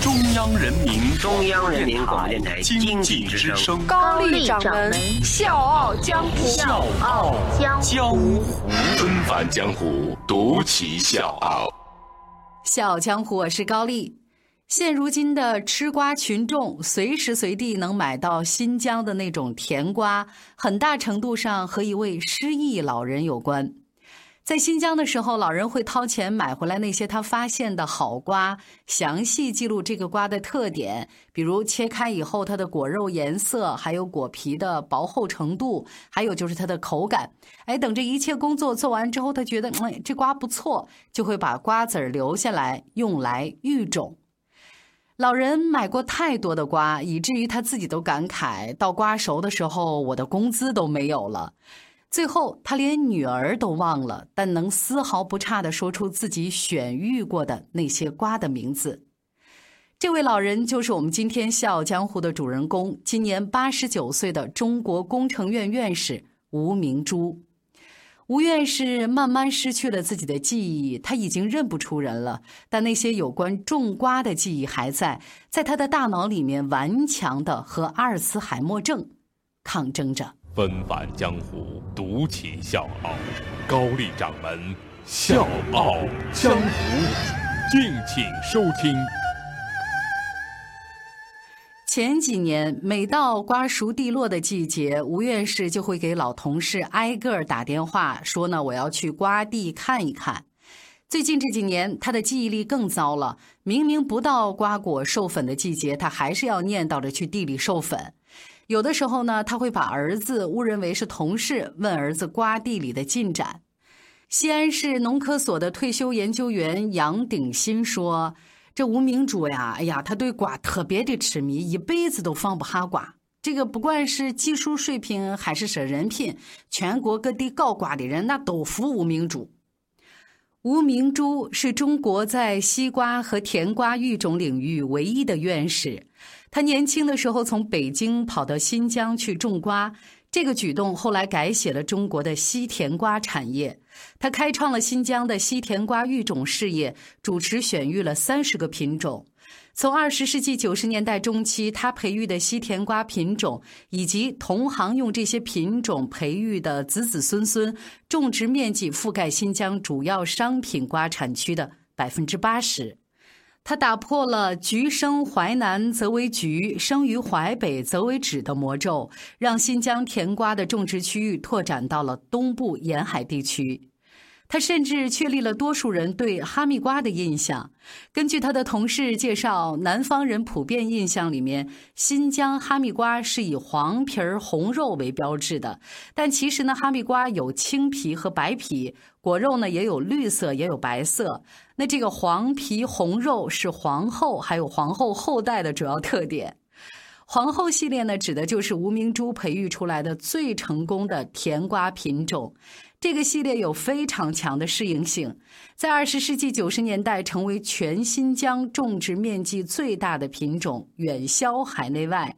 中央人民中央人民广播电台经济之声，高丽掌门笑傲江湖，笑傲江湖，纷繁江湖，独骑笑傲。笑傲江湖，我是高丽。现如今的吃瓜群众，随时随地能买到新疆的那种甜瓜，很大程度上和一位失忆老人有关。在新疆的时候，老人会掏钱买回来那些他发现的好瓜，详细记录这个瓜的特点，比如切开以后它的果肉颜色，还有果皮的薄厚程度，还有就是它的口感。哎，等这一切工作做完之后，他觉得哎这瓜不错，就会把瓜子儿留下来用来育种。老人买过太多的瓜，以至于他自己都感慨：到瓜熟的时候，我的工资都没有了。最后，他连女儿都忘了，但能丝毫不差地说出自己选育过的那些瓜的名字。这位老人就是我们今天《笑傲江湖》的主人公，今年八十九岁的中国工程院院士吴明珠。吴院士慢慢失去了自己的记忆，他已经认不出人了，但那些有关种瓜的记忆还在，在他的大脑里面顽强地和阿尔茨海默症抗争着。纷繁江湖，独起笑傲。高丽掌门笑傲江湖，敬请收听。前几年，每到瓜熟蒂落的季节，吴院士就会给老同事挨个打电话，说呢我要去瓜地看一看。最近这几年，他的记忆力更糟了，明明不到瓜果授粉的季节，他还是要念叨着去地里授粉。有的时候呢，他会把儿子误认为是同事，问儿子瓜地里的进展。西安市农科所的退休研究员杨鼎新说：“这吴明珠呀，哎呀，他对瓜特别的痴迷，一辈子都放不下瓜。这个不管是技术水平还是说人品，全国各地搞瓜的人那都服吴明珠。吴明珠是中国在西瓜和甜瓜育种领域唯一的院士。”他年轻的时候从北京跑到新疆去种瓜，这个举动后来改写了中国的西甜瓜产业。他开创了新疆的西甜瓜育种事业，主持选育了三十个品种。从二十世纪九十年代中期，他培育的西甜瓜品种，以及同行用这些品种培育的子子孙孙，种植面积覆盖新疆主要商品瓜产区的百分之八十。它打破了“橘生淮南则为橘，生于淮北则为枳”的魔咒，让新疆甜瓜的种植区域拓展到了东部沿海地区。他甚至确立了多数人对哈密瓜的印象。根据他的同事介绍，南方人普遍印象里面，新疆哈密瓜是以黄皮儿红肉为标志的。但其实呢，哈密瓜有青皮和白皮，果肉呢也有绿色，也有白色。那这个黄皮红肉是皇后还有皇后后代的主要特点。皇后系列呢，指的就是吴明珠培育出来的最成功的甜瓜品种。这个系列有非常强的适应性，在二十世纪九十年代成为全新疆种植面积最大的品种，远销海内外。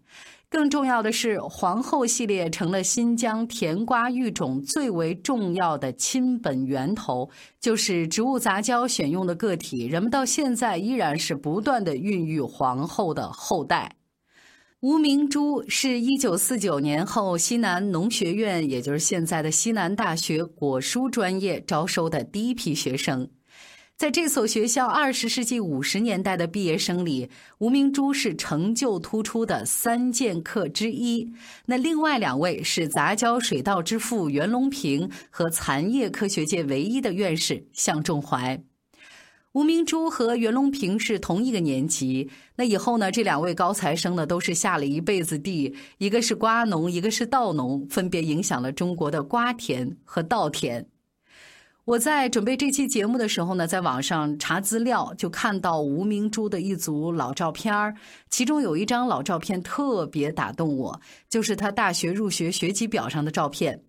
更重要的是，皇后系列成了新疆甜瓜育种最为重要的亲本源头，就是植物杂交选用的个体。人们到现在依然是不断的孕育皇后的后代。吴明珠是一九四九年后西南农学院，也就是现在的西南大学果蔬专业招收的第一批学生。在这所学校二十世纪五十年代的毕业生里，吴明珠是成就突出的三剑客之一。那另外两位是杂交水稻之父袁隆平和蚕业科学界唯一的院士向仲怀。吴明珠和袁隆平是同一个年级。那以后呢？这两位高材生呢，都是下了一辈子地，一个是瓜农，一个是稻农，分别影响了中国的瓜田和稻田。我在准备这期节目的时候呢，在网上查资料，就看到吴明珠的一组老照片儿，其中有一张老照片特别打动我，就是他大学入学学籍表上的照片。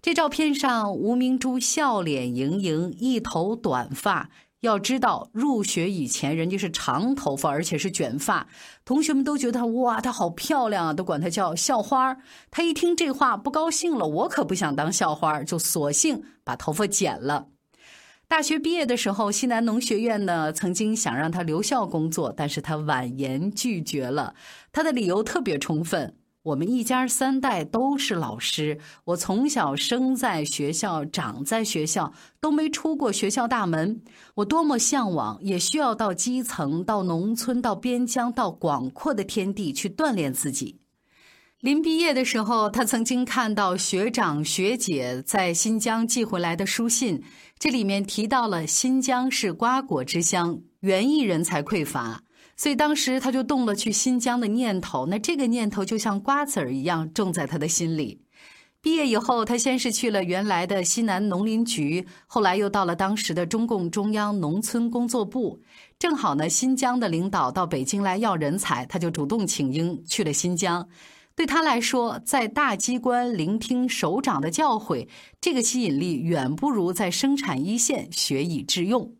这照片上，吴明珠笑脸盈盈，一头短发。要知道，入学以前人家是长头发，而且是卷发，同学们都觉得哇，她好漂亮啊，都管她叫校花。她一听这话不高兴了，我可不想当校花，就索性把头发剪了。大学毕业的时候，西南农学院呢曾经想让她留校工作，但是她婉言拒绝了。她的理由特别充分。我们一家三代都是老师，我从小生在学校，长在学校，都没出过学校大门。我多么向往，也需要到基层、到农村、到边疆、到广阔的天地去锻炼自己。临毕业的时候，他曾经看到学长学姐在新疆寄回来的书信，这里面提到了新疆是瓜果之乡，园艺人才匮乏。所以当时他就动了去新疆的念头，那这个念头就像瓜子儿一样种在他的心里。毕业以后，他先是去了原来的西南农林局，后来又到了当时的中共中央农村工作部。正好呢，新疆的领导到北京来要人才，他就主动请缨去了新疆。对他来说，在大机关聆听首长的教诲，这个吸引力远不如在生产一线学以致用。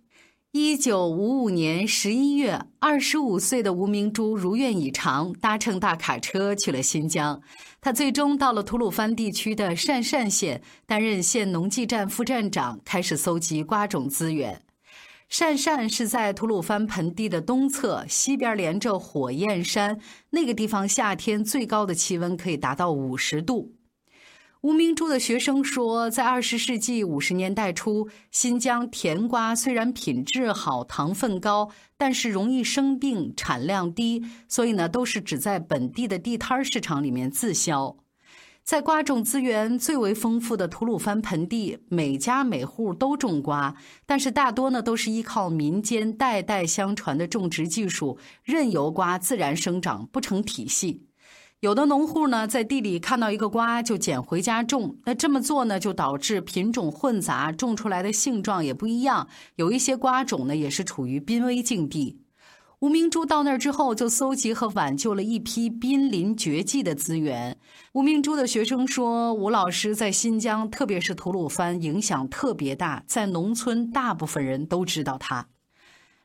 一九五五年十一月，二十五岁的吴明珠如愿以偿，搭乘大卡车去了新疆。他最终到了吐鲁番地区的鄯善县，担任县农技站副站长，开始搜集瓜种资源。鄯善是在吐鲁番盆地的东侧，西边连着火焰山，那个地方夏天最高的气温可以达到五十度。吴明珠的学生说，在二十世纪五十年代初，新疆甜瓜虽然品质好、糖分高，但是容易生病、产量低，所以呢，都是只在本地的地摊市场里面自销。在瓜种资源最为丰富的吐鲁番盆地，每家每户都种瓜，但是大多呢都是依靠民间代代相传的种植技术，任由瓜自然生长，不成体系。有的农户呢，在地里看到一个瓜就捡回家种，那这么做呢，就导致品种混杂，种出来的性状也不一样。有一些瓜种呢，也是处于濒危境地。吴明珠到那儿之后，就搜集和挽救了一批濒临绝迹的资源。吴明珠的学生说，吴老师在新疆，特别是吐鲁番，影响特别大，在农村，大部分人都知道他。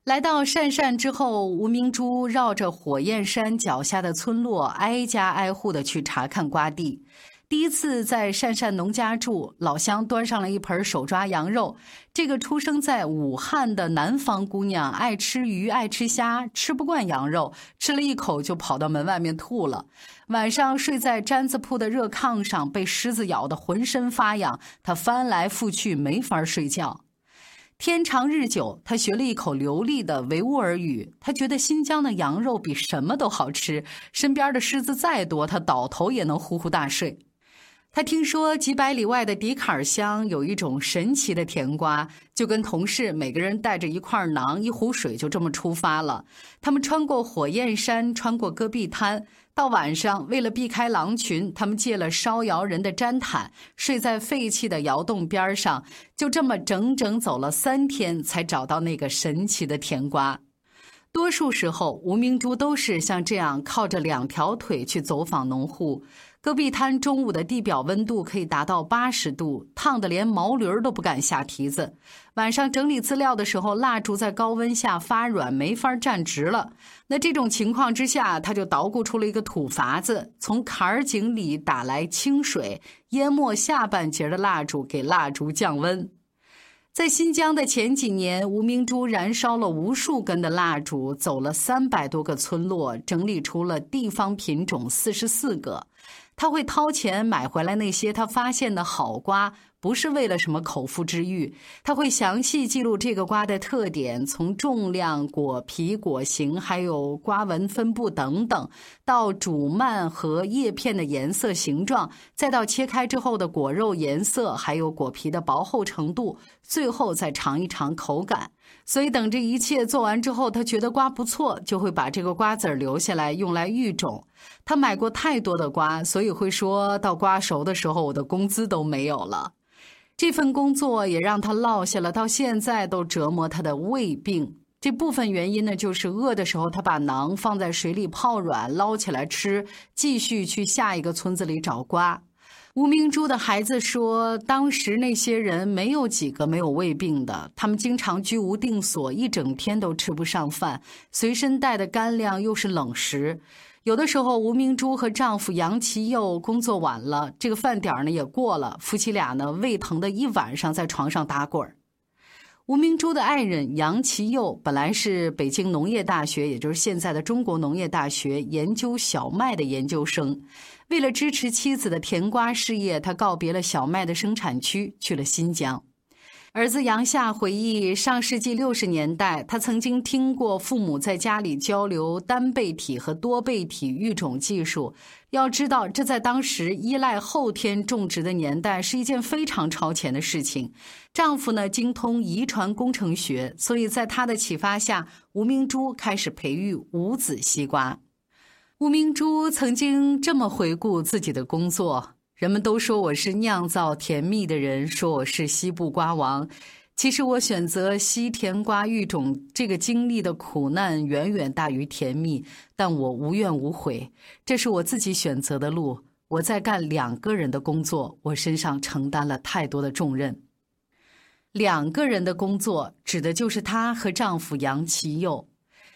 来到鄯善之后，吴明珠绕着火焰山脚下的村落，挨家挨户的去查看瓜地。第一次在鄯善农家住，老乡端上了一盆手抓羊肉。这个出生在武汉的南方姑娘爱吃鱼，爱吃虾，吃不惯羊肉，吃了一口就跑到门外面吐了。晚上睡在毡子铺的热炕上，被狮子咬得浑身发痒，她翻来覆去没法睡觉。天长日久，他学了一口流利的维吾尔语。他觉得新疆的羊肉比什么都好吃，身边的狮子再多，他倒头也能呼呼大睡。他听说几百里外的迪卡尔乡有一种神奇的甜瓜，就跟同事每个人带着一块馕、一壶水，就这么出发了。他们穿过火焰山，穿过戈壁滩，到晚上，为了避开狼群，他们借了烧窑人的毡毯，睡在废弃的窑洞边上。就这么整整走了三天，才找到那个神奇的甜瓜。多数时候，吴明珠都是像这样靠着两条腿去走访农户。戈壁滩中午的地表温度可以达到八十度，烫得连毛驴都不敢下蹄子。晚上整理资料的时候，蜡烛在高温下发软，没法站直了。那这种情况之下，他就捣鼓出了一个土法子，从坎儿井里打来清水，淹没下半截的蜡烛，给蜡烛降温。在新疆的前几年，吴明珠燃烧了无数根的蜡烛，走了三百多个村落，整理出了地方品种四十四个。他会掏钱买回来那些他发现的好瓜，不是为了什么口腹之欲。他会详细记录这个瓜的特点，从重量、果皮、果形，还有瓜纹分布等等，到主蔓和叶片的颜色、形状，再到切开之后的果肉颜色，还有果皮的薄厚程度，最后再尝一尝口感。所以等这一切做完之后，他觉得瓜不错，就会把这个瓜子留下来用来育种。他买过太多的瓜，所以会说到瓜熟的时候，我的工资都没有了。这份工作也让他落下了到现在都折磨他的胃病。这部分原因呢，就是饿的时候，他把馕放在水里泡软，捞起来吃，继续去下一个村子里找瓜。吴明珠的孩子说：“当时那些人没有几个没有胃病的，他们经常居无定所，一整天都吃不上饭，随身带的干粮又是冷食。有的时候，吴明珠和丈夫杨其佑工作晚了，这个饭点呢也过了，夫妻俩呢胃疼的一晚上在床上打滚儿。”吴明珠的爱人杨其佑本来是北京农业大学，也就是现在的中国农业大学研究小麦的研究生。为了支持妻子的甜瓜事业，他告别了小麦的生产区，去了新疆。儿子杨夏回忆，上世纪六十年代，他曾经听过父母在家里交流单倍体和多倍体育种技术。要知道，这在当时依赖后天种植的年代是一件非常超前的事情。丈夫呢，精通遗传工程学，所以在他的启发下，吴明珠开始培育无籽西瓜。吴明珠曾经这么回顾自己的工作。人们都说我是酿造甜蜜的人，说我是西部瓜王。其实我选择西甜瓜育种这个经历的苦难远远大于甜蜜，但我无怨无悔。这是我自己选择的路。我在干两个人的工作，我身上承担了太多的重任。两个人的工作指的就是她和丈夫杨其佑。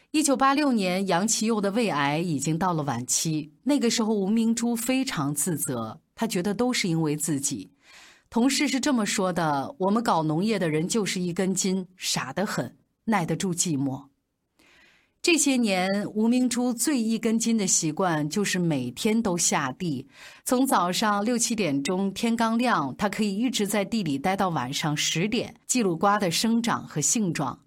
一九八六年，杨其佑的胃癌已经到了晚期。那个时候，吴明珠非常自责。他觉得都是因为自己。同事是这么说的：“我们搞农业的人就是一根筋，傻得很，耐得住寂寞。”这些年，吴明珠最一根筋的习惯就是每天都下地，从早上六七点钟天刚亮，他可以一直在地里待到晚上十点，记录瓜的生长和性状。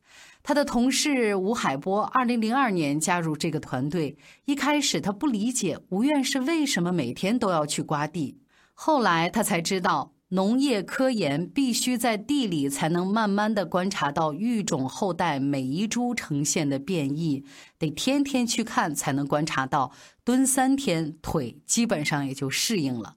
他的同事吴海波，二零零二年加入这个团队。一开始，他不理解吴院士为什么每天都要去刮地。后来他才知道，农业科研必须在地里才能慢慢的观察到育种后代每一株呈现的变异，得天天去看才能观察到，蹲三天腿基本上也就适应了。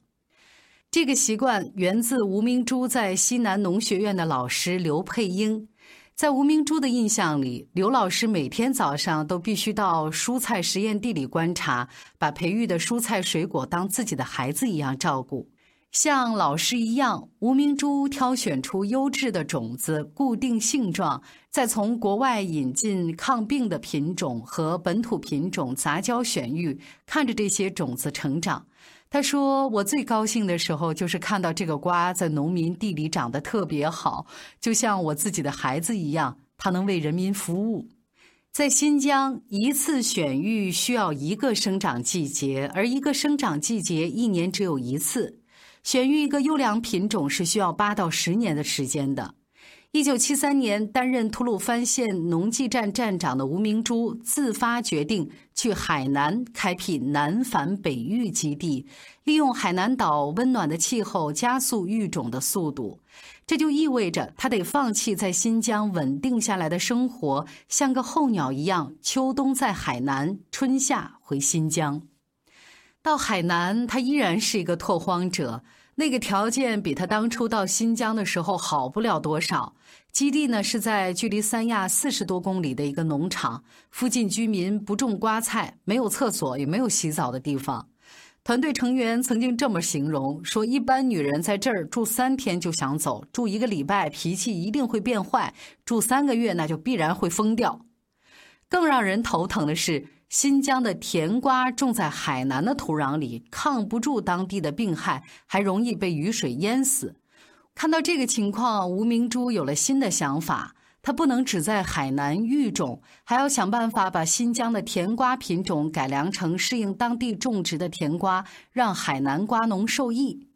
这个习惯源自吴明珠在西南农学院的老师刘佩英。在吴明珠的印象里，刘老师每天早上都必须到蔬菜实验地里观察，把培育的蔬菜水果当自己的孩子一样照顾。像老师一样，吴明珠挑选出优质的种子，固定性状，再从国外引进抗病的品种和本土品种杂交选育，看着这些种子成长。他说：“我最高兴的时候，就是看到这个瓜在农民地里长得特别好，就像我自己的孩子一样。它能为人民服务。在新疆，一次选育需要一个生长季节，而一个生长季节一年只有一次。选育一个优良品种是需要八到十年的时间的。”一九七三年，担任吐鲁番县农技站站长的吴明珠自发决定去海南开辟南返北育基地，利用海南岛温暖的气候加速育种的速度。这就意味着他得放弃在新疆稳定下来的生活，像个候鸟一样，秋冬在海南，春夏回新疆。到海南，他依然是一个拓荒者。那个条件比他当初到新疆的时候好不了多少。基地呢是在距离三亚四十多公里的一个农场，附近居民不种瓜菜，没有厕所，也没有洗澡的地方。团队成员曾经这么形容说：一般女人在这儿住三天就想走，住一个礼拜脾气一定会变坏，住三个月那就必然会疯掉。更让人头疼的是。新疆的甜瓜种在海南的土壤里，抗不住当地的病害，还容易被雨水淹死。看到这个情况，吴明珠有了新的想法：他不能只在海南育种，还要想办法把新疆的甜瓜品种改良成适应当地种植的甜瓜，让海南瓜农受益。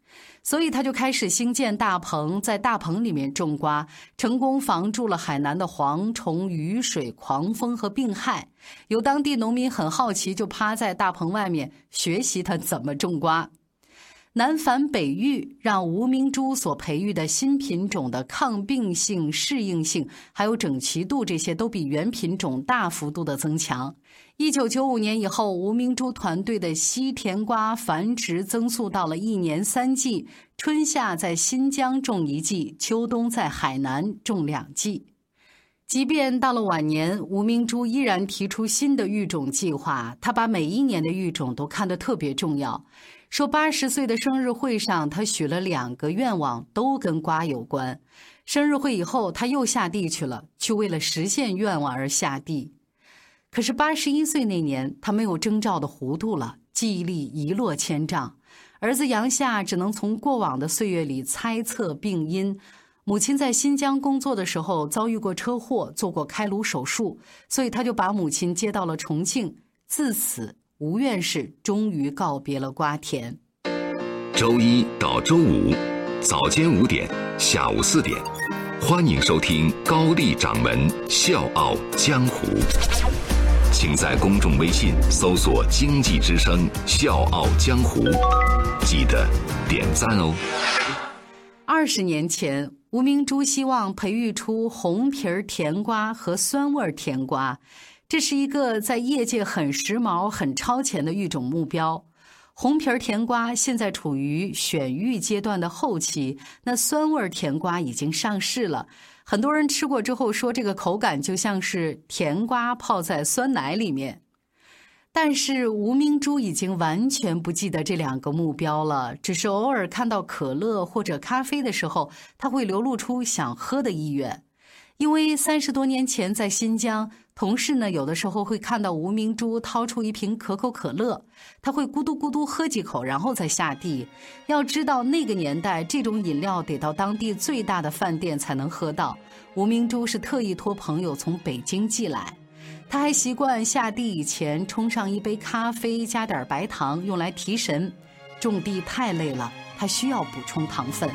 所以他就开始兴建大棚，在大棚里面种瓜，成功防住了海南的蝗虫、雨水、狂风和病害。有当地农民很好奇，就趴在大棚外面学习他怎么种瓜。南繁北育，让吴明珠所培育的新品种的抗病性、适应性，还有整齐度这些都比原品种大幅度的增强。一九九五年以后，吴明珠团队的西甜瓜繁殖增速到了一年三季，春夏在新疆种一季，秋冬在海南种两季。即便到了晚年，吴明珠依然提出新的育种计划。他把每一年的育种都看得特别重要。说八十岁的生日会上，他许了两个愿望，都跟瓜有关。生日会以后，他又下地去了，去为了实现愿望而下地。可是八十一岁那年，他没有征兆的糊涂了，记忆力一落千丈。儿子杨夏只能从过往的岁月里猜测病因。母亲在新疆工作的时候遭遇过车祸，做过开颅手术，所以他就把母亲接到了重庆。自此，吴院士终于告别了瓜田。周一到周五，早间五点，下午四点，欢迎收听高丽掌门笑傲江湖。请在公众微信搜索“经济之声笑傲江湖”，记得点赞哦。二十年前。吴明珠希望培育出红皮甜瓜和酸味甜瓜，这是一个在业界很时髦、很超前的育种目标。红皮儿甜瓜现在处于选育阶段的后期，那酸味甜瓜已经上市了。很多人吃过之后说，这个口感就像是甜瓜泡在酸奶里面。但是吴明珠已经完全不记得这两个目标了，只是偶尔看到可乐或者咖啡的时候，他会流露出想喝的意愿。因为三十多年前在新疆，同事呢有的时候会看到吴明珠掏出一瓶可口可乐，他会咕嘟咕嘟喝几口，然后再下地。要知道那个年代，这种饮料得到当地最大的饭店才能喝到。吴明珠是特意托朋友从北京寄来。他还习惯下地以前冲上一杯咖啡，加点白糖，用来提神。种地太累了，他需要补充糖分。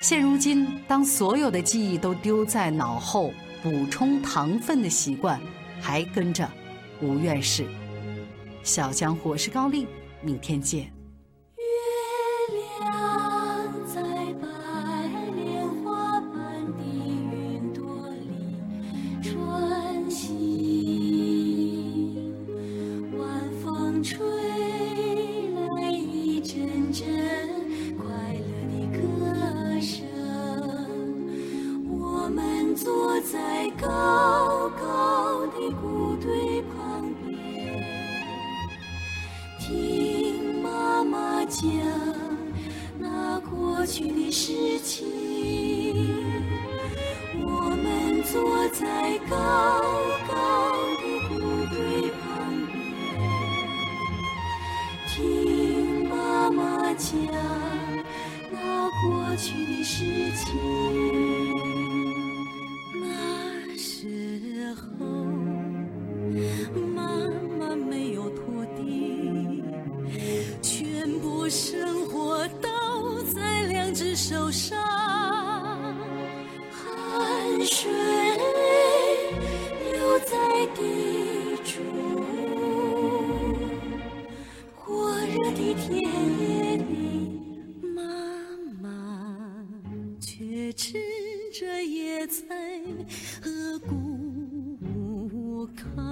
现如今，当所有的记忆都丢在脑后，补充糖分的习惯还跟着吴院士。小江湖，我是高丽，明天见。汗水流在地中，火热的田野里，妈妈却吃着野菜和谷糠。